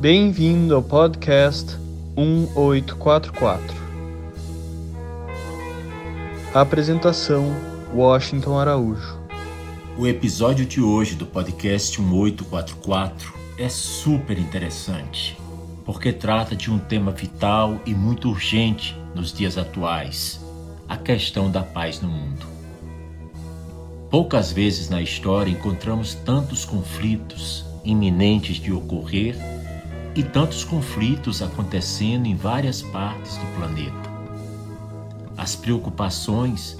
Bem-vindo ao podcast 1844. Apresentação: Washington Araújo. O episódio de hoje do podcast 1844 é super interessante, porque trata de um tema vital e muito urgente nos dias atuais: a questão da paz no mundo. Poucas vezes na história encontramos tantos conflitos iminentes de ocorrer e tantos conflitos acontecendo em várias partes do planeta. As preocupações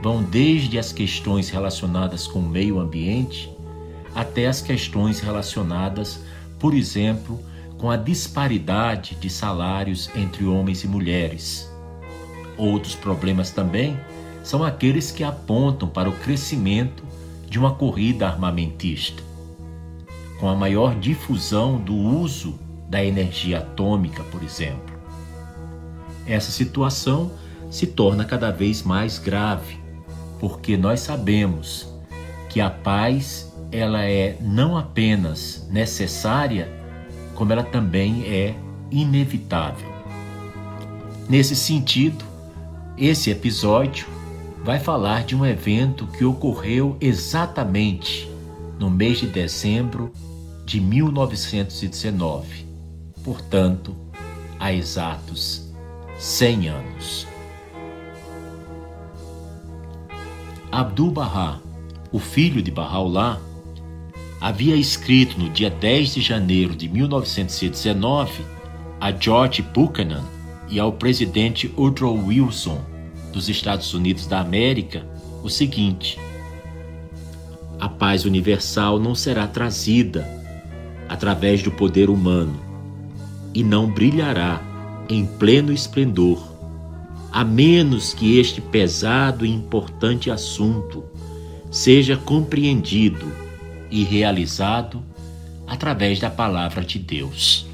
vão desde as questões relacionadas com o meio ambiente até as questões relacionadas, por exemplo, com a disparidade de salários entre homens e mulheres. Outros problemas também são aqueles que apontam para o crescimento de uma corrida armamentista. Com a maior difusão do uso da energia atômica, por exemplo. Essa situação se torna cada vez mais grave, porque nós sabemos que a paz ela é não apenas necessária, como ela também é inevitável. Nesse sentido, esse episódio vai falar de um evento que ocorreu exatamente no mês de dezembro de 1919 portanto, há exatos 100 anos. Abdu'l-Bahá, o filho de Bahá'u'lláh, havia escrito no dia 10 de janeiro de 1919 a George Buchanan e ao presidente Woodrow Wilson dos Estados Unidos da América o seguinte: A paz universal não será trazida através do poder humano, e não brilhará em pleno esplendor, a menos que este pesado e importante assunto seja compreendido e realizado através da palavra de Deus.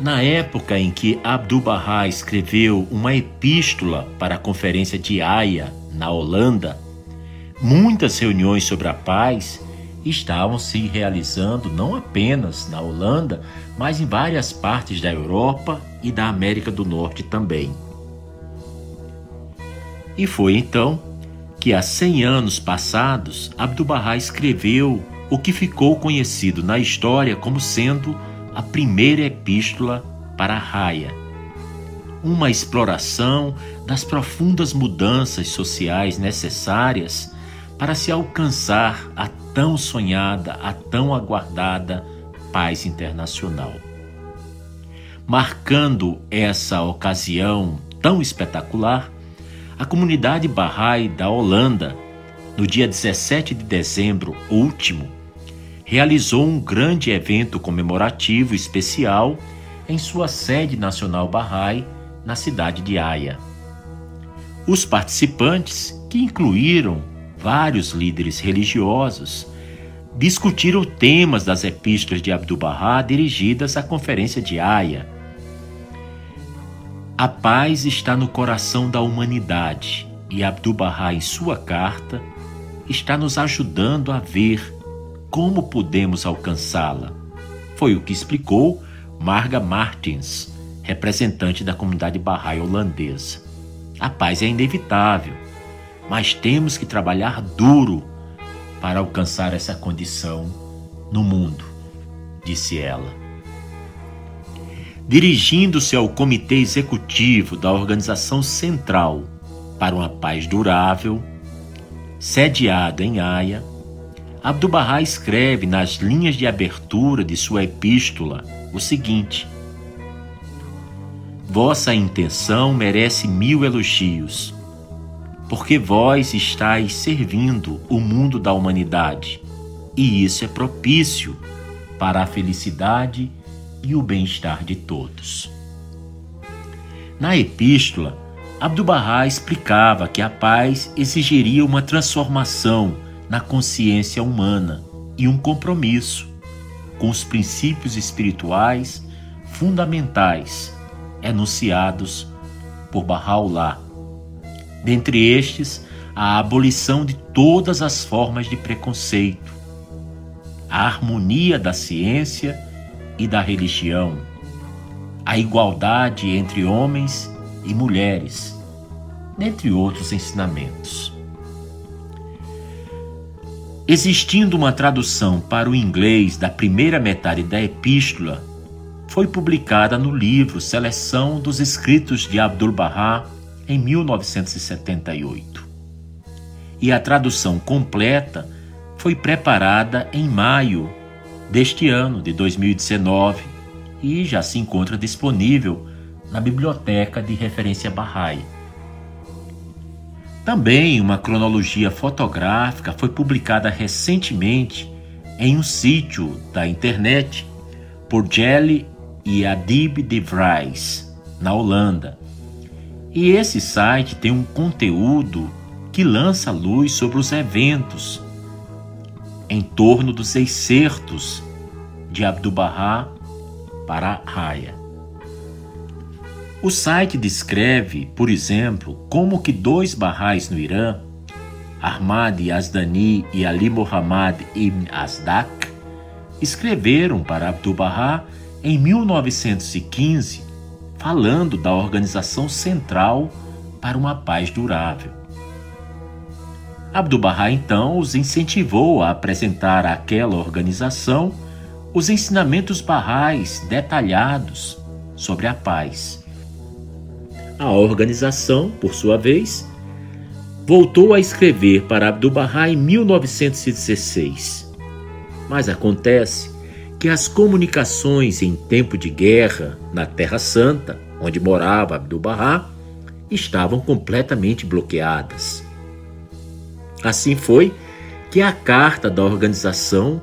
Na época em que Abdu'l-Bahá escreveu uma epístola para a Conferência de Haia, na Holanda, muitas reuniões sobre a paz estavam se realizando não apenas na Holanda, mas em várias partes da Europa e da América do Norte também. E foi então que, há 100 anos passados, Abdu'l-Bahá escreveu o que ficou conhecido na história como sendo a primeira epístola para a Raia. Uma exploração das profundas mudanças sociais necessárias para se alcançar a tão sonhada, a tão aguardada paz internacional. Marcando essa ocasião tão espetacular, a comunidade Bahá'í da Holanda, no dia 17 de dezembro último, realizou um grande evento comemorativo especial em sua sede nacional Bahá'í, na cidade de Haia. Os participantes, que incluíram vários líderes religiosos discutiram temas das epístolas de Abdu'l-Bahá dirigidas à Conferência de Haia. A paz está no coração da humanidade e Abdu'l-Bahá, em sua carta, está nos ajudando a ver como podemos alcançá-la. Foi o que explicou Marga Martins, representante da comunidade Bahá'í holandesa. A paz é inevitável, mas temos que trabalhar duro para alcançar essa condição no mundo, disse ela. Dirigindo-se ao Comitê Executivo da Organização Central para uma Paz Durável, sediado em Haia, Abdu'l-Bahá escreve nas linhas de abertura de sua epístola o seguinte: Vossa intenção merece mil elogios porque vós estáis servindo o mundo da humanidade, e isso é propício para a felicidade e o bem-estar de todos. Na epístola, Abdu'l-Bahá explicava que a paz exigiria uma transformação na consciência humana e um compromisso com os princípios espirituais fundamentais enunciados por Bahá'u'lláh Dentre estes, a abolição de todas as formas de preconceito, a harmonia da ciência e da religião, a igualdade entre homens e mulheres, dentre outros ensinamentos. Existindo uma tradução para o inglês da primeira metade da epístola, foi publicada no livro Seleção dos Escritos de Abdu'l-Bahá em 1978. E a tradução completa foi preparada em maio deste ano, de 2019, e já se encontra disponível na Biblioteca de Referência Bahá'í. Também uma cronologia fotográfica foi publicada recentemente em um sítio da internet por Jelly e Adib de Vries, na Holanda. E esse site tem um conteúdo que lança luz sobre os eventos em torno dos excertos de Abdu'l-Bahá para Raya. O site descreve, por exemplo, como que dois barrais no Irã, Ahmad Yazdani e Ali Muhammad ibn Azdak, escreveram para Abdu'l-Bahá em 1915, falando da organização central para uma paz durável. Abdu'l-Bahá então os incentivou a apresentar àquela organização os ensinamentos barrais detalhados sobre a paz a organização, por sua vez, voltou a escrever para Abdu'l-Bahá em 1916. Mas acontece que as comunicações em tempo de guerra na Terra Santa, onde morava Abdu'l-Bahá, estavam completamente bloqueadas. Assim foi que a carta da organização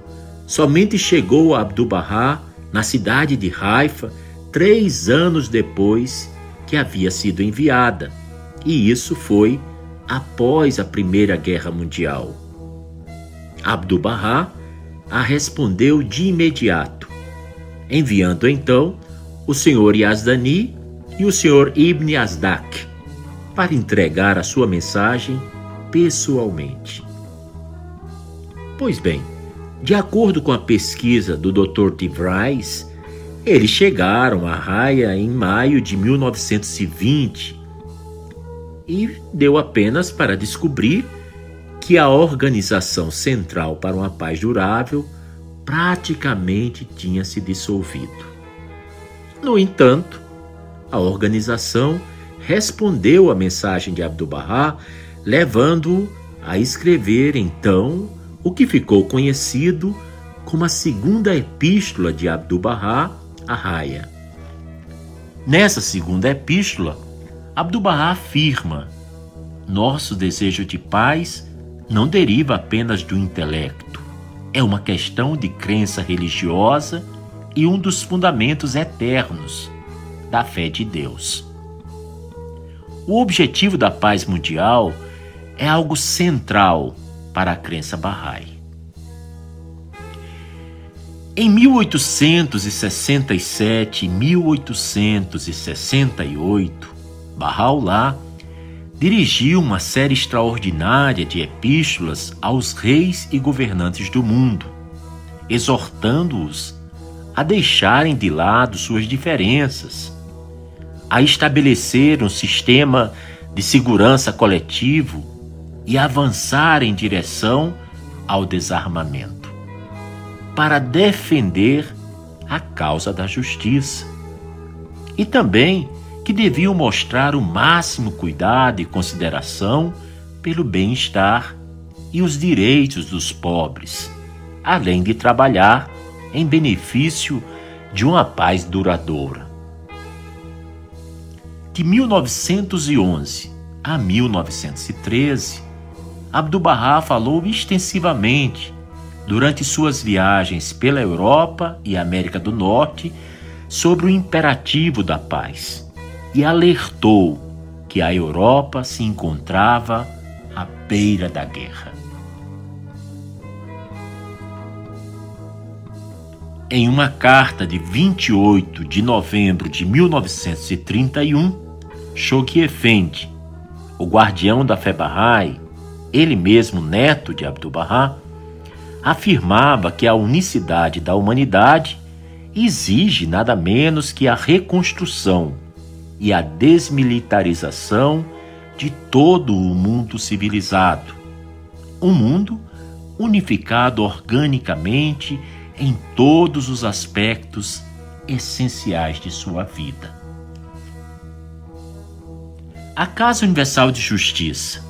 somente chegou a Abdu'l-Bahá na cidade de Haifa três anos depois que havia sido enviada, e isso foi após a Primeira Guerra Mundial. Abdu'l-Bahá a respondeu de imediato, enviando então o senhor Yazdani e o senhor Ibn Azdak para entregar a sua mensagem pessoalmente. Pois bem, de acordo com a pesquisa do Dr. DeVries, eles chegaram à raia em maio de 1920 e deu apenas para descobrir que a Organização Central para uma Paz Durável praticamente tinha se dissolvido. No entanto, a organização respondeu à mensagem de Abdu'l-Bahá, levando-o a escrever então o que ficou conhecido como a segunda epístola de Abdu'l-Bahá a raia. Nessa segunda epístola, Abdu'l-Bahá afirma: Nosso desejo de paz não deriva apenas do intelecto, é uma questão de crença religiosa e um dos fundamentos eternos da fé de Deus. O objetivo da paz mundial é algo central para a crença Bahá'í. Em 1867 e 1868, Bahá'u'lláh dirigiu uma série extraordinária de epístolas aos reis e governantes do mundo, exortando-os a deixarem de lado suas diferenças, a estabelecer um sistema de segurança coletivo e avançar em direção ao desarmamento para defender a causa da justiça. E também que deviam mostrar o máximo cuidado e consideração pelo bem-estar e os direitos dos pobres, além de trabalhar em benefício de uma paz duradoura. De 1911 a 1913, Abdu'l-Bahá falou extensivamente durante suas viagens pela Europa e América do Norte sobre o imperativo da paz e alertou que a Europa se encontrava à beira da guerra. Em uma carta de 28 de novembro de 1931, Shoghi Effendi, o guardião da fé Bahá'í, ele mesmo neto de Abdu'l-Bahá, afirmava que a unicidade da humanidade exige nada menos que a reconstrução e a desmilitarização de todo o mundo civilizado. Um mundo unificado organicamente em todos os aspectos essenciais de sua vida. A Casa Universal de Justiça,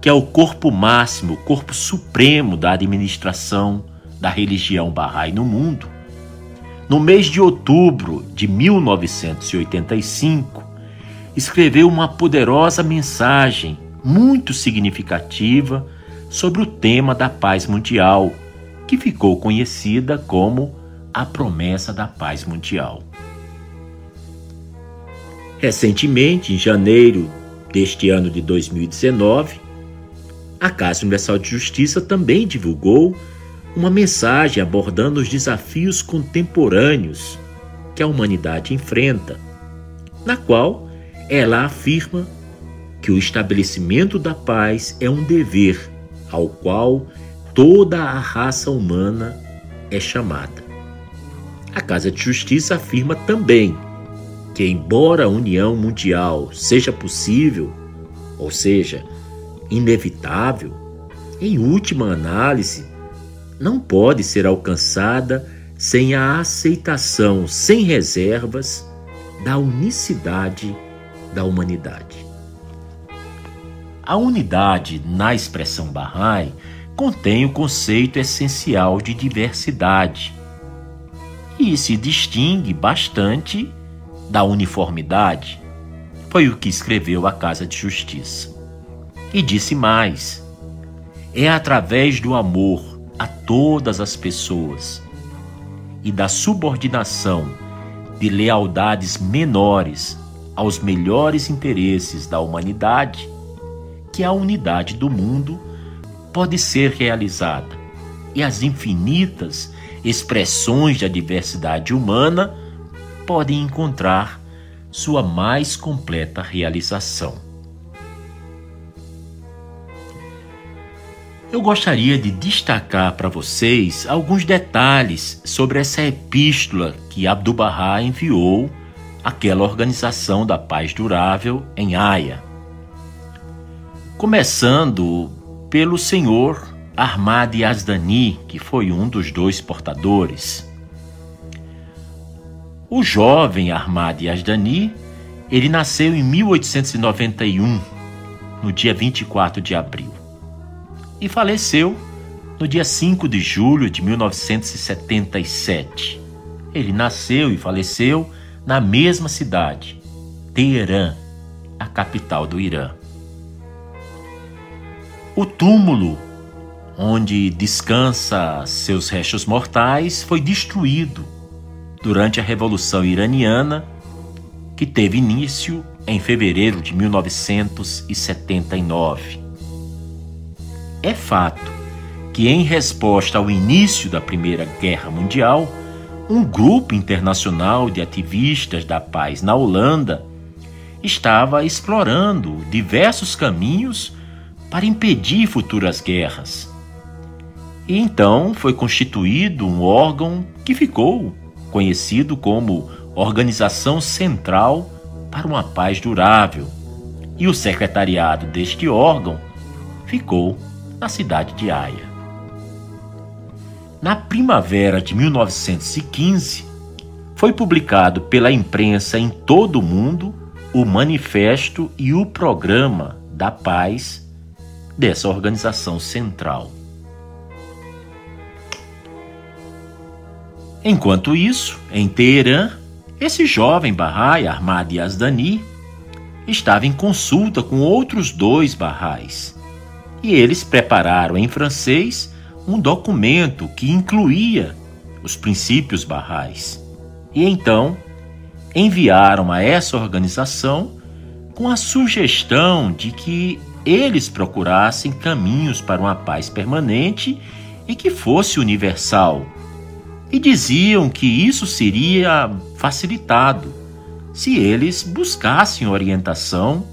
que é o corpo máximo, o corpo supremo da administração da religião Bahá'í no mundo, no mês de outubro de 1985, escreveu uma poderosa mensagem muito significativa sobre o tema da paz mundial, que ficou conhecida como a promessa da paz mundial. Recentemente, em janeiro deste ano de 2019, a Casa Universal de Justiça também divulgou uma mensagem abordando os desafios contemporâneos que a humanidade enfrenta, na qual ela afirma que o estabelecimento da paz é um dever ao qual toda a raça humana é chamada. A Casa de Justiça afirma também que, embora a união mundial seja possível, ou seja, inevitável, em última análise, não pode ser alcançada sem a aceitação sem reservas da unicidade da humanidade. A unidade na expressão Bahá'í contém o conceito essencial de diversidade e se distingue bastante da uniformidade. Foi o que escreveu a Casa de Justiça. E disse mais: é através do amor a todas as pessoas e da subordinação de lealdades menores aos melhores interesses da humanidade que a unidade do mundo pode ser realizada e as infinitas expressões da diversidade humana podem encontrar sua mais completa realização. Eu gostaria de destacar para vocês alguns detalhes sobre essa epístola que Abdu'l-Bahá enviou àquela organização da paz durável em Haia. Começando pelo senhor Ahmad Yazdani, que foi um dos dois portadores. O jovem Ahmad Yazdani, ele nasceu em 1891, no dia 24 de abril e faleceu no dia 5 de julho de 1977. Ele nasceu e faleceu na mesma cidade, Teherã, a capital do Irã. O túmulo onde descansa seus restos mortais foi destruído durante a Revolução Iraniana, que teve início em fevereiro de 1979. É fato que, em resposta ao início da Primeira Guerra Mundial, um grupo internacional de ativistas da paz na Holanda estava explorando diversos caminhos para impedir futuras guerras. E então foi constituído um órgão que ficou conhecido como Organização Central para uma Paz Durável. E o secretariado deste órgão ficou na cidade de Haia. Na primavera de 1915, foi publicado pela imprensa em todo o mundo o manifesto e o programa da paz dessa organização central. Enquanto isso, em Teherã, esse jovem Bahá'í Ahmad Yazdani estava em consulta com outros dois Bahá'ís e eles prepararam em francês um documento que incluía os princípios barrais. E então enviaram a essa organização com a sugestão de que eles procurassem caminhos para uma paz permanente e que fosse universal. E diziam que isso seria facilitado se eles buscassem orientação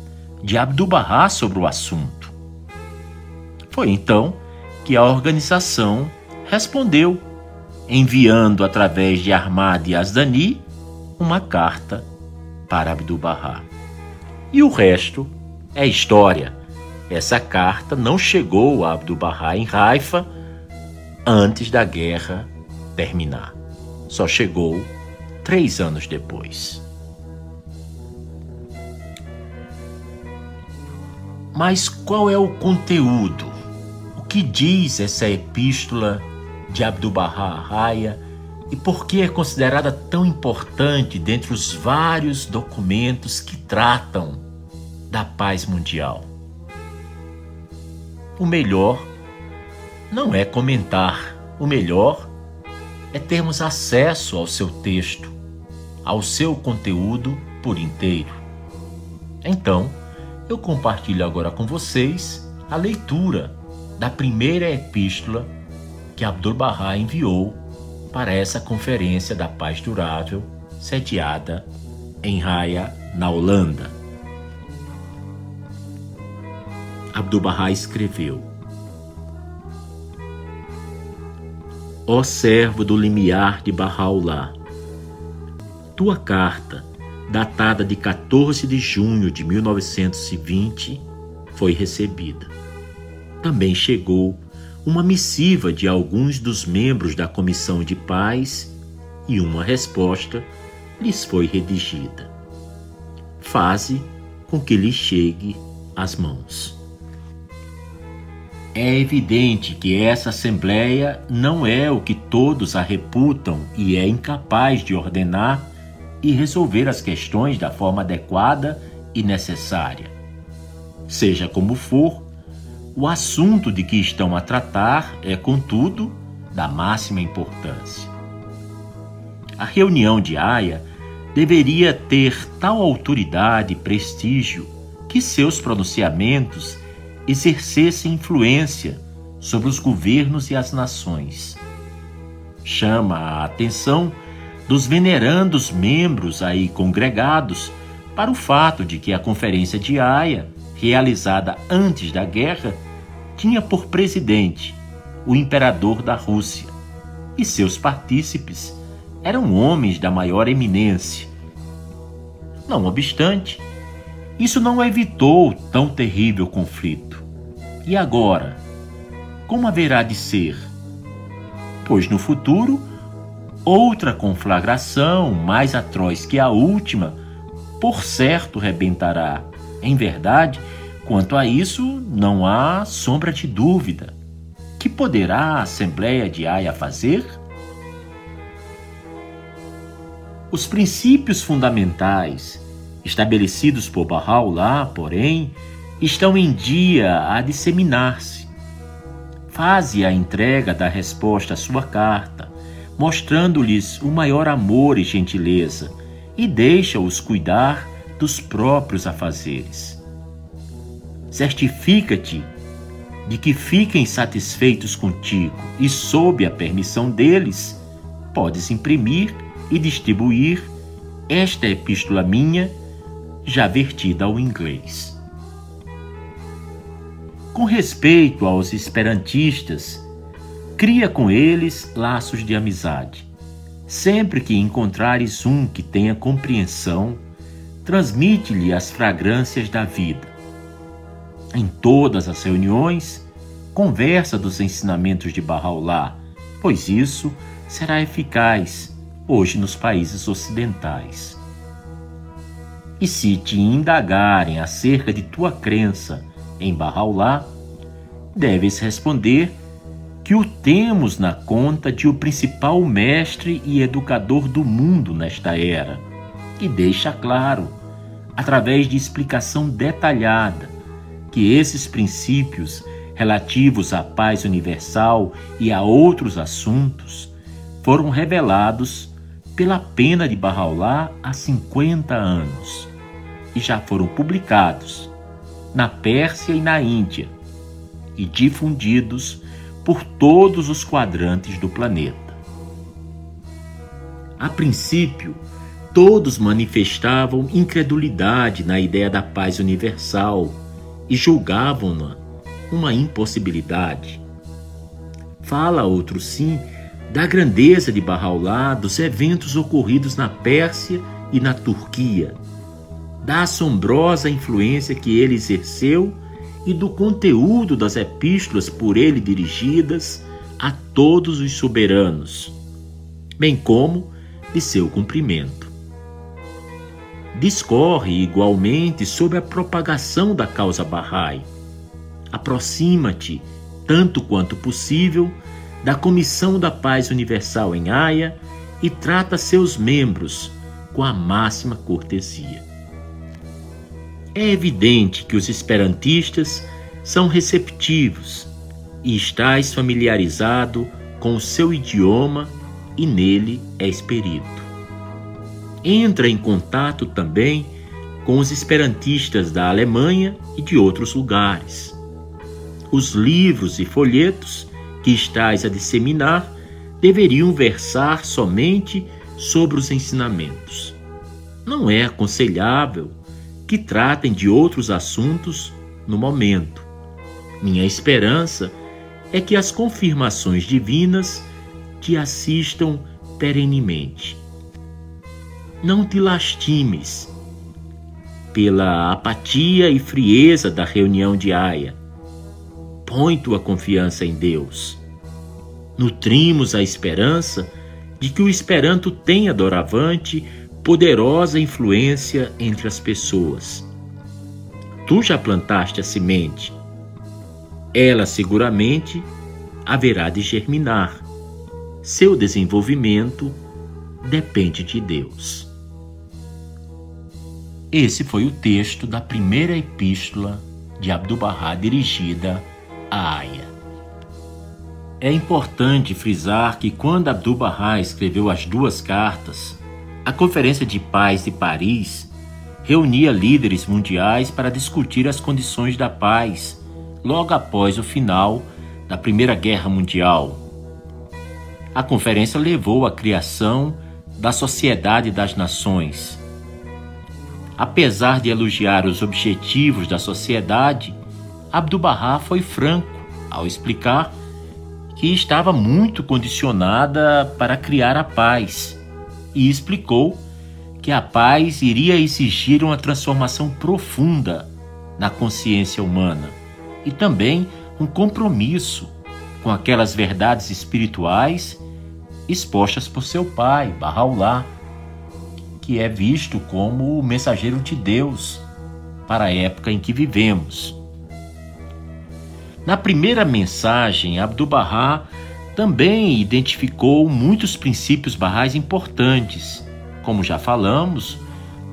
de Abdu'l-Bahá sobre o assunto. Foi então que a organização respondeu, enviando através de Ahmad Yazdani uma carta para Abdu'l-Bahá. E o resto é história. Essa carta não chegou a Abdu'l-Bahá em Haifa antes da guerra terminar. Só chegou três anos depois. Mas qual é o conteúdo? Que diz essa epístola de Abdu'l-Bahá Raya e por que é considerada tão importante dentre os vários documentos que tratam da paz mundial? O melhor não é comentar, o melhor é termos acesso ao seu texto, ao seu conteúdo por inteiro. Então, eu compartilho agora com vocês a leitura da primeira epístola que Abdu'l-Bahá enviou para essa conferência da paz durável sediada em Haia, na Holanda. Abdu'l-Bahá escreveu: Ó servo do limiar de Bahá'u'lláh, tua carta datada de 14 de junho de 1920, foi recebida. Também chegou uma missiva de alguns dos membros da Comissão de Paz e uma resposta lhes foi redigida. Faze com que lhe chegue às mãos. É evidente que essa Assembleia não é o que todos a reputam e é incapaz de ordenar e resolver as questões da forma adequada e necessária. Seja como for, o assunto de que estão a tratar é, contudo, da máxima importância. A reunião de Haia deveria ter tal autoridade e prestígio que seus pronunciamentos exercessem influência sobre os governos e as nações. Chama a atenção dos venerandos membros aí congregados para o fato de que a Conferência de Haia, realizada antes da guerra, tinha por presidente o imperador da Rússia e seus partícipes eram homens da maior eminência. Não obstante, isso não evitou tão terrível conflito. E agora? Como haverá de ser? Pois no futuro, Outra conflagração, mais atroz que a última, por certo rebentará. Em verdade, quanto a isso, não há sombra de dúvida. Que poderá a Assembleia de Haia fazer? Os princípios fundamentais estabelecidos por Bahá'u'lláh, porém, estão em dia a disseminar-se. Faze a entrega da resposta à sua carta, mostrando-lhes o maior amor e gentileza, e deixa-os cuidar dos próprios afazeres. Certifica-te de que fiquem satisfeitos contigo e, sob a permissão deles, podes imprimir e distribuir esta epístola minha, já vertida ao inglês. Com respeito aos esperantistas, Cria com eles laços de amizade. Sempre que encontrares um que tenha compreensão, transmite-lhe as fragrâncias da vida. Em todas as reuniões, conversa dos ensinamentos de Bahá'u'lláh, pois isso será eficaz hoje nos países ocidentais. E se te indagarem acerca de tua crença em Bahá'u'lláh, deves responder que o temos na conta de o principal mestre e educador do mundo nesta era, e deixa claro, através de explicação detalhada, que esses princípios relativos à paz universal e a outros assuntos foram revelados pela pena de Bahá'u'lláh há 50 anos e já foram publicados na Pérsia e na Índia e difundidos por todos os quadrantes do planeta. A princípio, todos manifestavam incredulidade na ideia da paz universal e julgavam-na uma impossibilidade. fala outro sim da grandeza de Bahá'u'lláh, dos eventos ocorridos na Pérsia e na Turquia, da assombrosa influência que ele exerceu e do conteúdo das epístolas por ele dirigidas a todos os soberanos, bem como de seu cumprimento. Discorre igualmente sobre a propagação da causa Bahá'í. Aproxima-te, tanto quanto possível, da Comissão da Paz Universal em Haia e trata seus membros com a máxima cortesia. É evidente que os esperantistas são receptivos e estás familiarizado com o seu idioma e nele é experido. Entra em contato também com os esperantistas da Alemanha e de outros lugares. Os livros e folhetos que estás a disseminar deveriam versar somente sobre os ensinamentos. Não é aconselhável que tratem de outros assuntos no momento. Minha esperança é que as confirmações divinas te assistam perenemente. Não te lastimes pela apatia e frieza da reunião diária. Põe tua confiança em Deus. Nutrimos a esperança de que o Esperanto tenha doravante poderosa influência entre as pessoas. Tu já plantaste a semente. Ela seguramente haverá de germinar. Seu desenvolvimento depende de Deus. Esse foi o texto da primeira epístola de Abdu'l-Bahá dirigida a Aya. É importante frisar que quando Abdu'l-Bahá escreveu as duas cartas, a Conferência de Paz de Paris reunia líderes mundiais para discutir as condições da paz logo após o final da Primeira Guerra Mundial. A conferência levou à criação da Sociedade das Nações. Apesar de elogiar os objetivos da sociedade, Abdu'l-Bahá foi franco ao explicar que estava muito condicionada para criar a paz e explicou que a paz iria exigir uma transformação profunda na consciência humana e também um compromisso com aquelas verdades espirituais expostas por seu pai, Bahá'u'lláh, que é visto como o mensageiro de Deus para a época em que vivemos. Na primeira mensagem, Abdu'l-Bahá também identificou muitos princípios barrais importantes, como já falamos,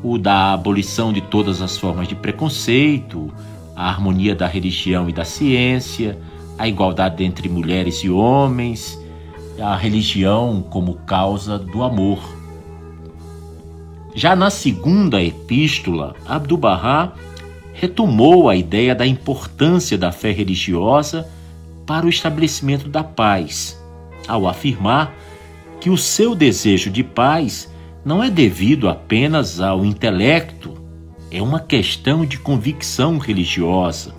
o da abolição de todas as formas de preconceito, a harmonia da religião e da ciência, a igualdade entre mulheres e homens, a religião como causa do amor. Já na segunda epístola, Abdu'l-Bahá retomou a ideia da importância da fé religiosa para o estabelecimento da paz, ao afirmar que o seu desejo de paz não é devido apenas ao intelecto, é uma questão de convicção religiosa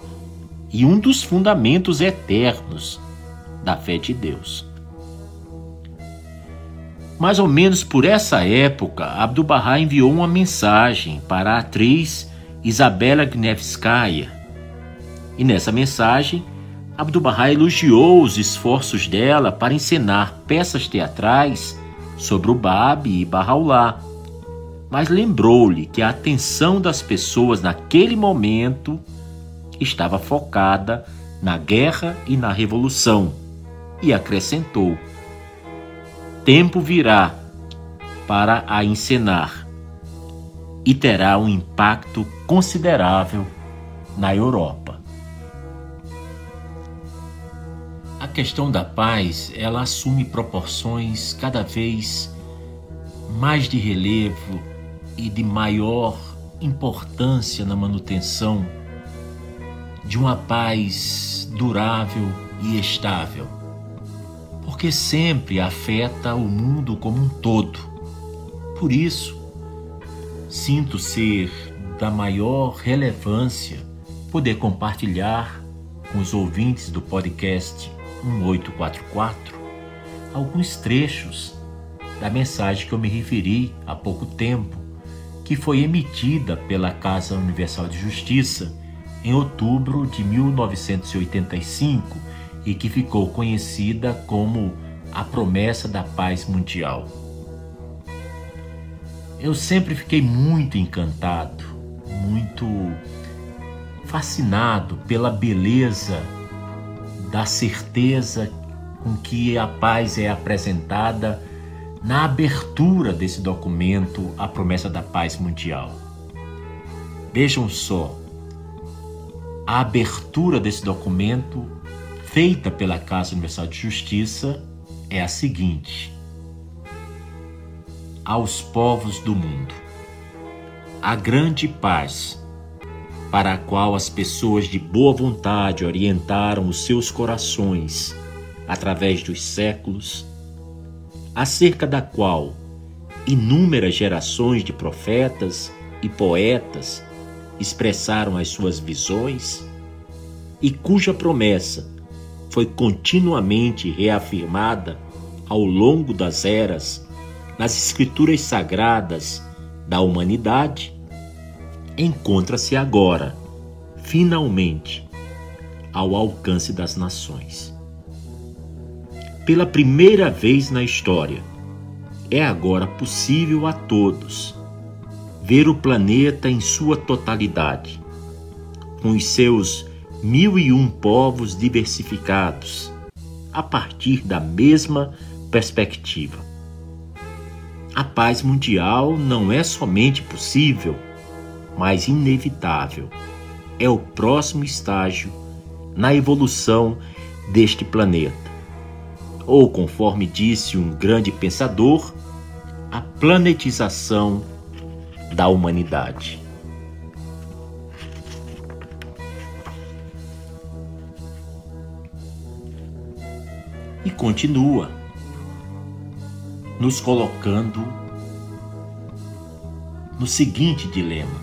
e um dos fundamentos eternos da fé de Deus. Mais ou menos por essa época, Abdu'l-Bahá enviou uma mensagem para a atriz Isabela Gnevskaya. E nessa mensagem, Abdu'l-Bahá elogiou os esforços dela para encenar peças teatrais sobre o Bab e Bahá'u'lláh, mas lembrou-lhe que a atenção das pessoas naquele momento estava focada na guerra e na revolução, e acrescentou: Tempo virá para a encenar e terá um impacto considerável na Europa. A questão da paz, ela assume proporções cada vez mais de relevo e de maior importância na manutenção de uma paz durável e estável, porque sempre afeta o mundo como um todo. Por isso, Sinto ser da maior relevância poder compartilhar com os ouvintes do podcast 1844 alguns trechos da mensagem que eu me referi há pouco tempo, que foi emitida pela Casa Universal de Justiça em outubro de 1985 e que ficou conhecida como a promessa da paz mundial. Eu sempre fiquei muito encantado, muito fascinado pela beleza da certeza com que a paz é apresentada na abertura desse documento, a promessa da paz mundial. Vejam só, a abertura desse documento, feita pela Casa Universal de Justiça, é a seguinte: Aos povos do mundo, a grande paz para a qual as pessoas de boa vontade orientaram os seus corações através dos séculos, acerca da qual inúmeras gerações de profetas e poetas expressaram as suas visões e cuja promessa foi continuamente reafirmada ao longo das eras nas escrituras sagradas da humanidade encontra-se agora, finalmente, ao alcance das nações. Pela primeira vez na história, é agora possível a todos ver o planeta em sua totalidade, com os seus mil e um povos diversificados, a partir da mesma perspectiva. A paz mundial não é somente possível, mas inevitável. É o próximo estágio na evolução deste planeta. Ou, conforme disse um grande pensador, a planetização da humanidade. E continua nos colocando no seguinte dilema: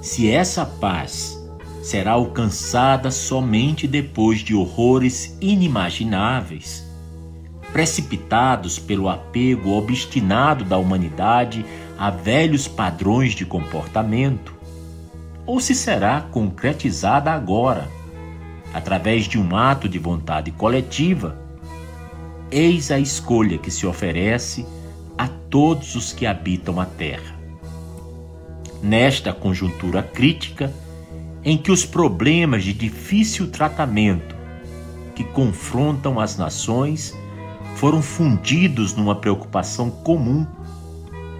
se essa paz será alcançada somente depois de horrores inimagináveis, precipitados pelo apego obstinado da humanidade a velhos padrões de comportamento, ou se será concretizada agora, através de um ato de vontade coletiva, eis a escolha que se oferece a todos os que habitam a terra. Nesta conjuntura crítica em que os problemas de difícil tratamento que confrontam as nações foram fundidos numa preocupação comum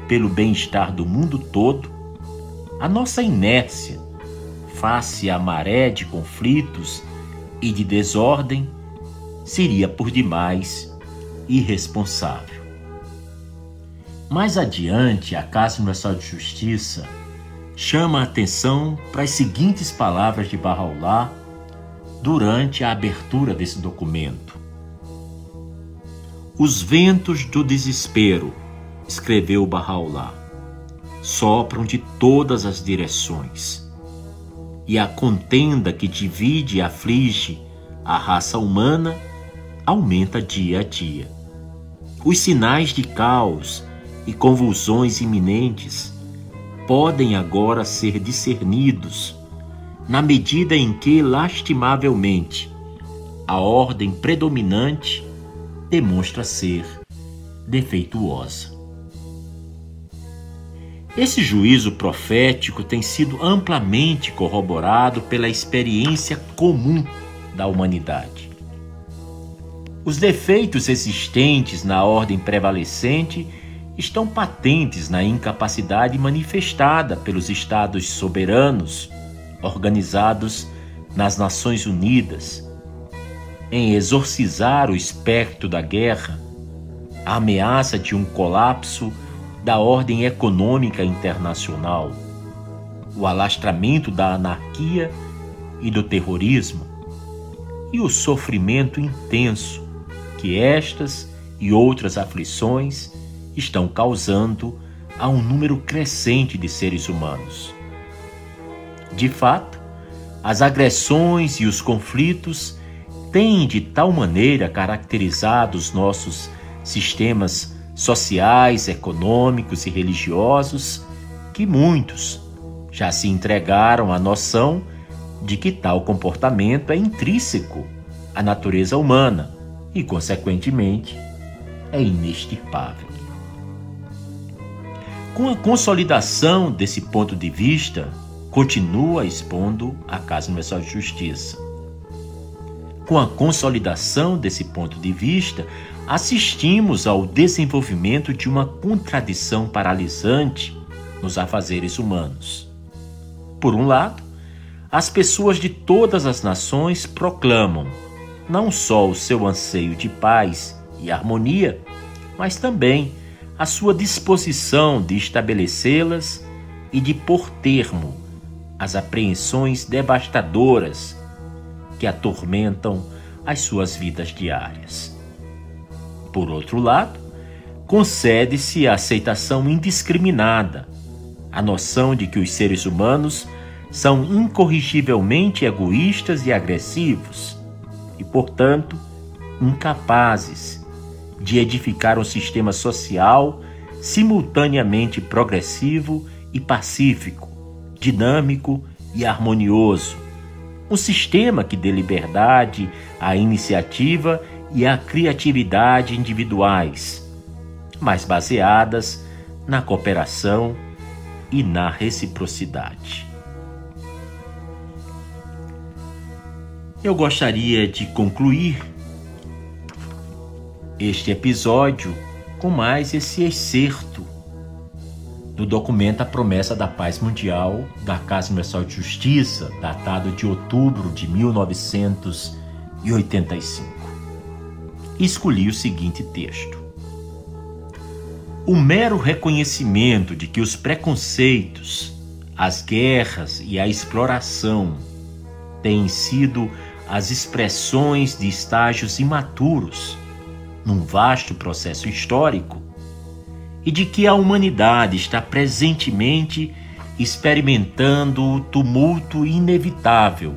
pelo bem-estar do mundo todo, a nossa inércia face à maré de conflitos e de desordem seria por demais irresponsável. Mais adiante, a Casa Universal de Justiça chama a atenção para as seguintes palavras de Barraulá durante a abertura desse documento. Os ventos do desespero, escreveu Barraulá, sopram de todas as direções. E a contenda que divide e aflige a raça humana aumenta dia a dia. Os sinais de caos e convulsões iminentes podem agora ser discernidos na medida em que, lastimavelmente, a ordem predominante demonstra ser defeituosa. Esse juízo profético tem sido amplamente corroborado pela experiência comum da humanidade. Os defeitos existentes na ordem prevalecente estão patentes na incapacidade manifestada pelos Estados soberanos organizados nas Nações Unidas em exorcizar o espectro da guerra, a ameaça de um colapso da ordem econômica internacional, o alastramento da anarquia e do terrorismo e o sofrimento intenso que estas e outras aflições estão causando a um número crescente de seres humanos. De fato, as agressões e os conflitos tem de tal maneira caracterizado os nossos sistemas sociais, econômicos e religiosos que muitos já se entregaram à noção de que tal comportamento é intrínseco à natureza humana e, consequentemente, é inextirpável. Com a consolidação desse ponto de vista, continua expondo a Casa Universal de Justiça. Com a consolidação desse ponto de vista, assistimos ao desenvolvimento de uma contradição paralisante nos afazeres humanos. Por um lado, as pessoas de todas as nações proclamam não só o seu anseio de paz e harmonia, mas também a sua disposição de estabelecê-las e de pôr termo às apreensões devastadoras que atormentam as suas vidas diárias. Por outro lado, concede-se a aceitação indiscriminada, a noção de que os seres humanos são incorrigivelmente egoístas e agressivos e, portanto, incapazes de edificar um sistema social simultaneamente progressivo e pacífico, dinâmico e harmonioso. Um sistema que dê liberdade à iniciativa e à criatividade individuais, mas baseadas na cooperação e na reciprocidade. Eu gostaria de concluir este episódio com mais esse excerto do documento A Promessa da Paz Mundial da Casa Universal de Justiça, datado de outubro de 1985. Escolhi o seguinte texto: O mero reconhecimento de que os preconceitos, as guerras e a exploração têm sido as expressões de estágios imaturos num vasto processo histórico e de que a humanidade está presentemente experimentando o tumulto inevitável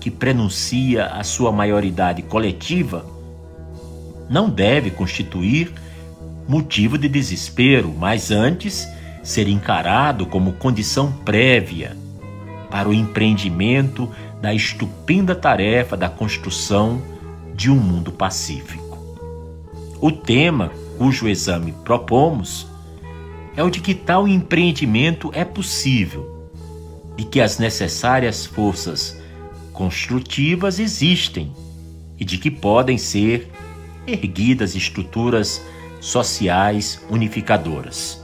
que prenuncia a sua maioridade coletiva, não deve constituir motivo de desespero, mas antes ser encarado como condição prévia para o empreendimento da estupenda tarefa da construção de um mundo pacífico. O tema cujo exame propomos é o de que tal empreendimento é possível, de que as necessárias forças construtivas existem e de que podem ser erguidas estruturas sociais unificadoras.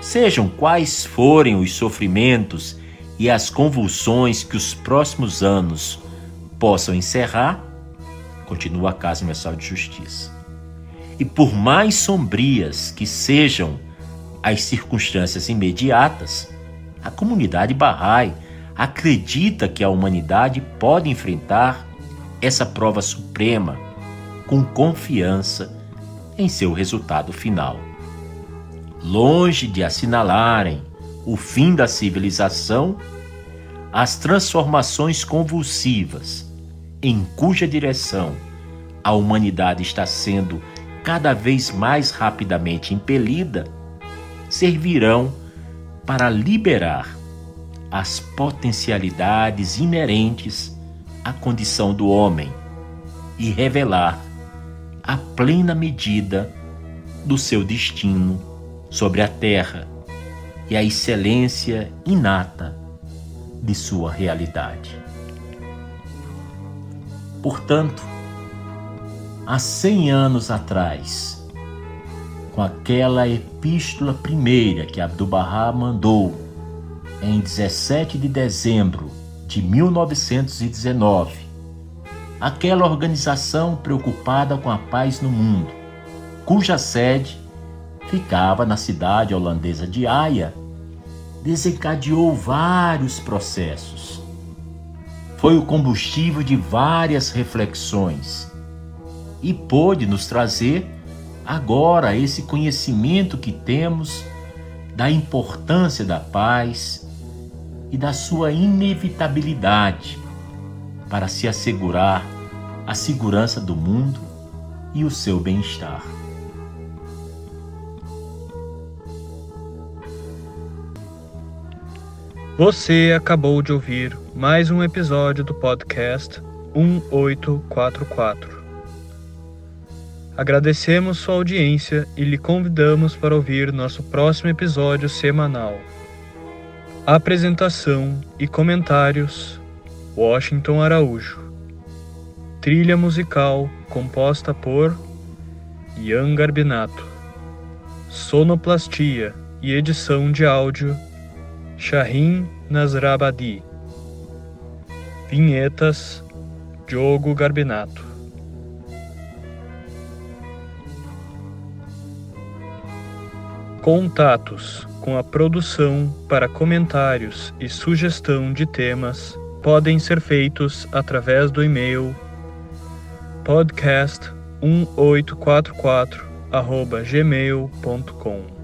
Sejam quais forem os sofrimentos e as convulsões que os próximos anos possam encerrar, continua a Casa Universal de Justiça. E por mais sombrias que sejam as circunstâncias imediatas, a comunidade Bahá'í acredita que a humanidade pode enfrentar essa prova suprema com confiança em seu resultado final. Longe de assinalarem o fim da civilização, as transformações convulsivas em cuja direção a humanidade está sendo cada vez mais rapidamente impelida, servirão para liberar as potencialidades inerentes à condição do homem e revelar a plena medida do seu destino sobre a terra e a excelência inata de sua realidade. Portanto, há cem anos atrás, com aquela epístola primeira que Abdu'l-Bahá mandou em 17 de dezembro de 1919, aquela organização preocupada com a paz no mundo, cuja sede ficava na cidade holandesa de Haia, desencadeou vários processos. Foi o combustível de várias reflexões e pôde nos trazer agora esse conhecimento que temos da importância da paz e da sua inevitabilidade para se assegurar a segurança do mundo e o seu bem-estar. Você acabou de ouvir mais um episódio do podcast 1844. Agradecemos sua audiência e lhe convidamos para ouvir nosso próximo episódio semanal. Apresentação e comentários: Washington Araújo. Trilha musical composta por Ian Garbinato. Sonoplastia e edição de áudio Shahin Nasrabadi. Vinhetas Diogo Garbinato. Contatos com a produção para comentários e sugestão de temas podem ser feitos através do e-mail podcast1844 gmail.com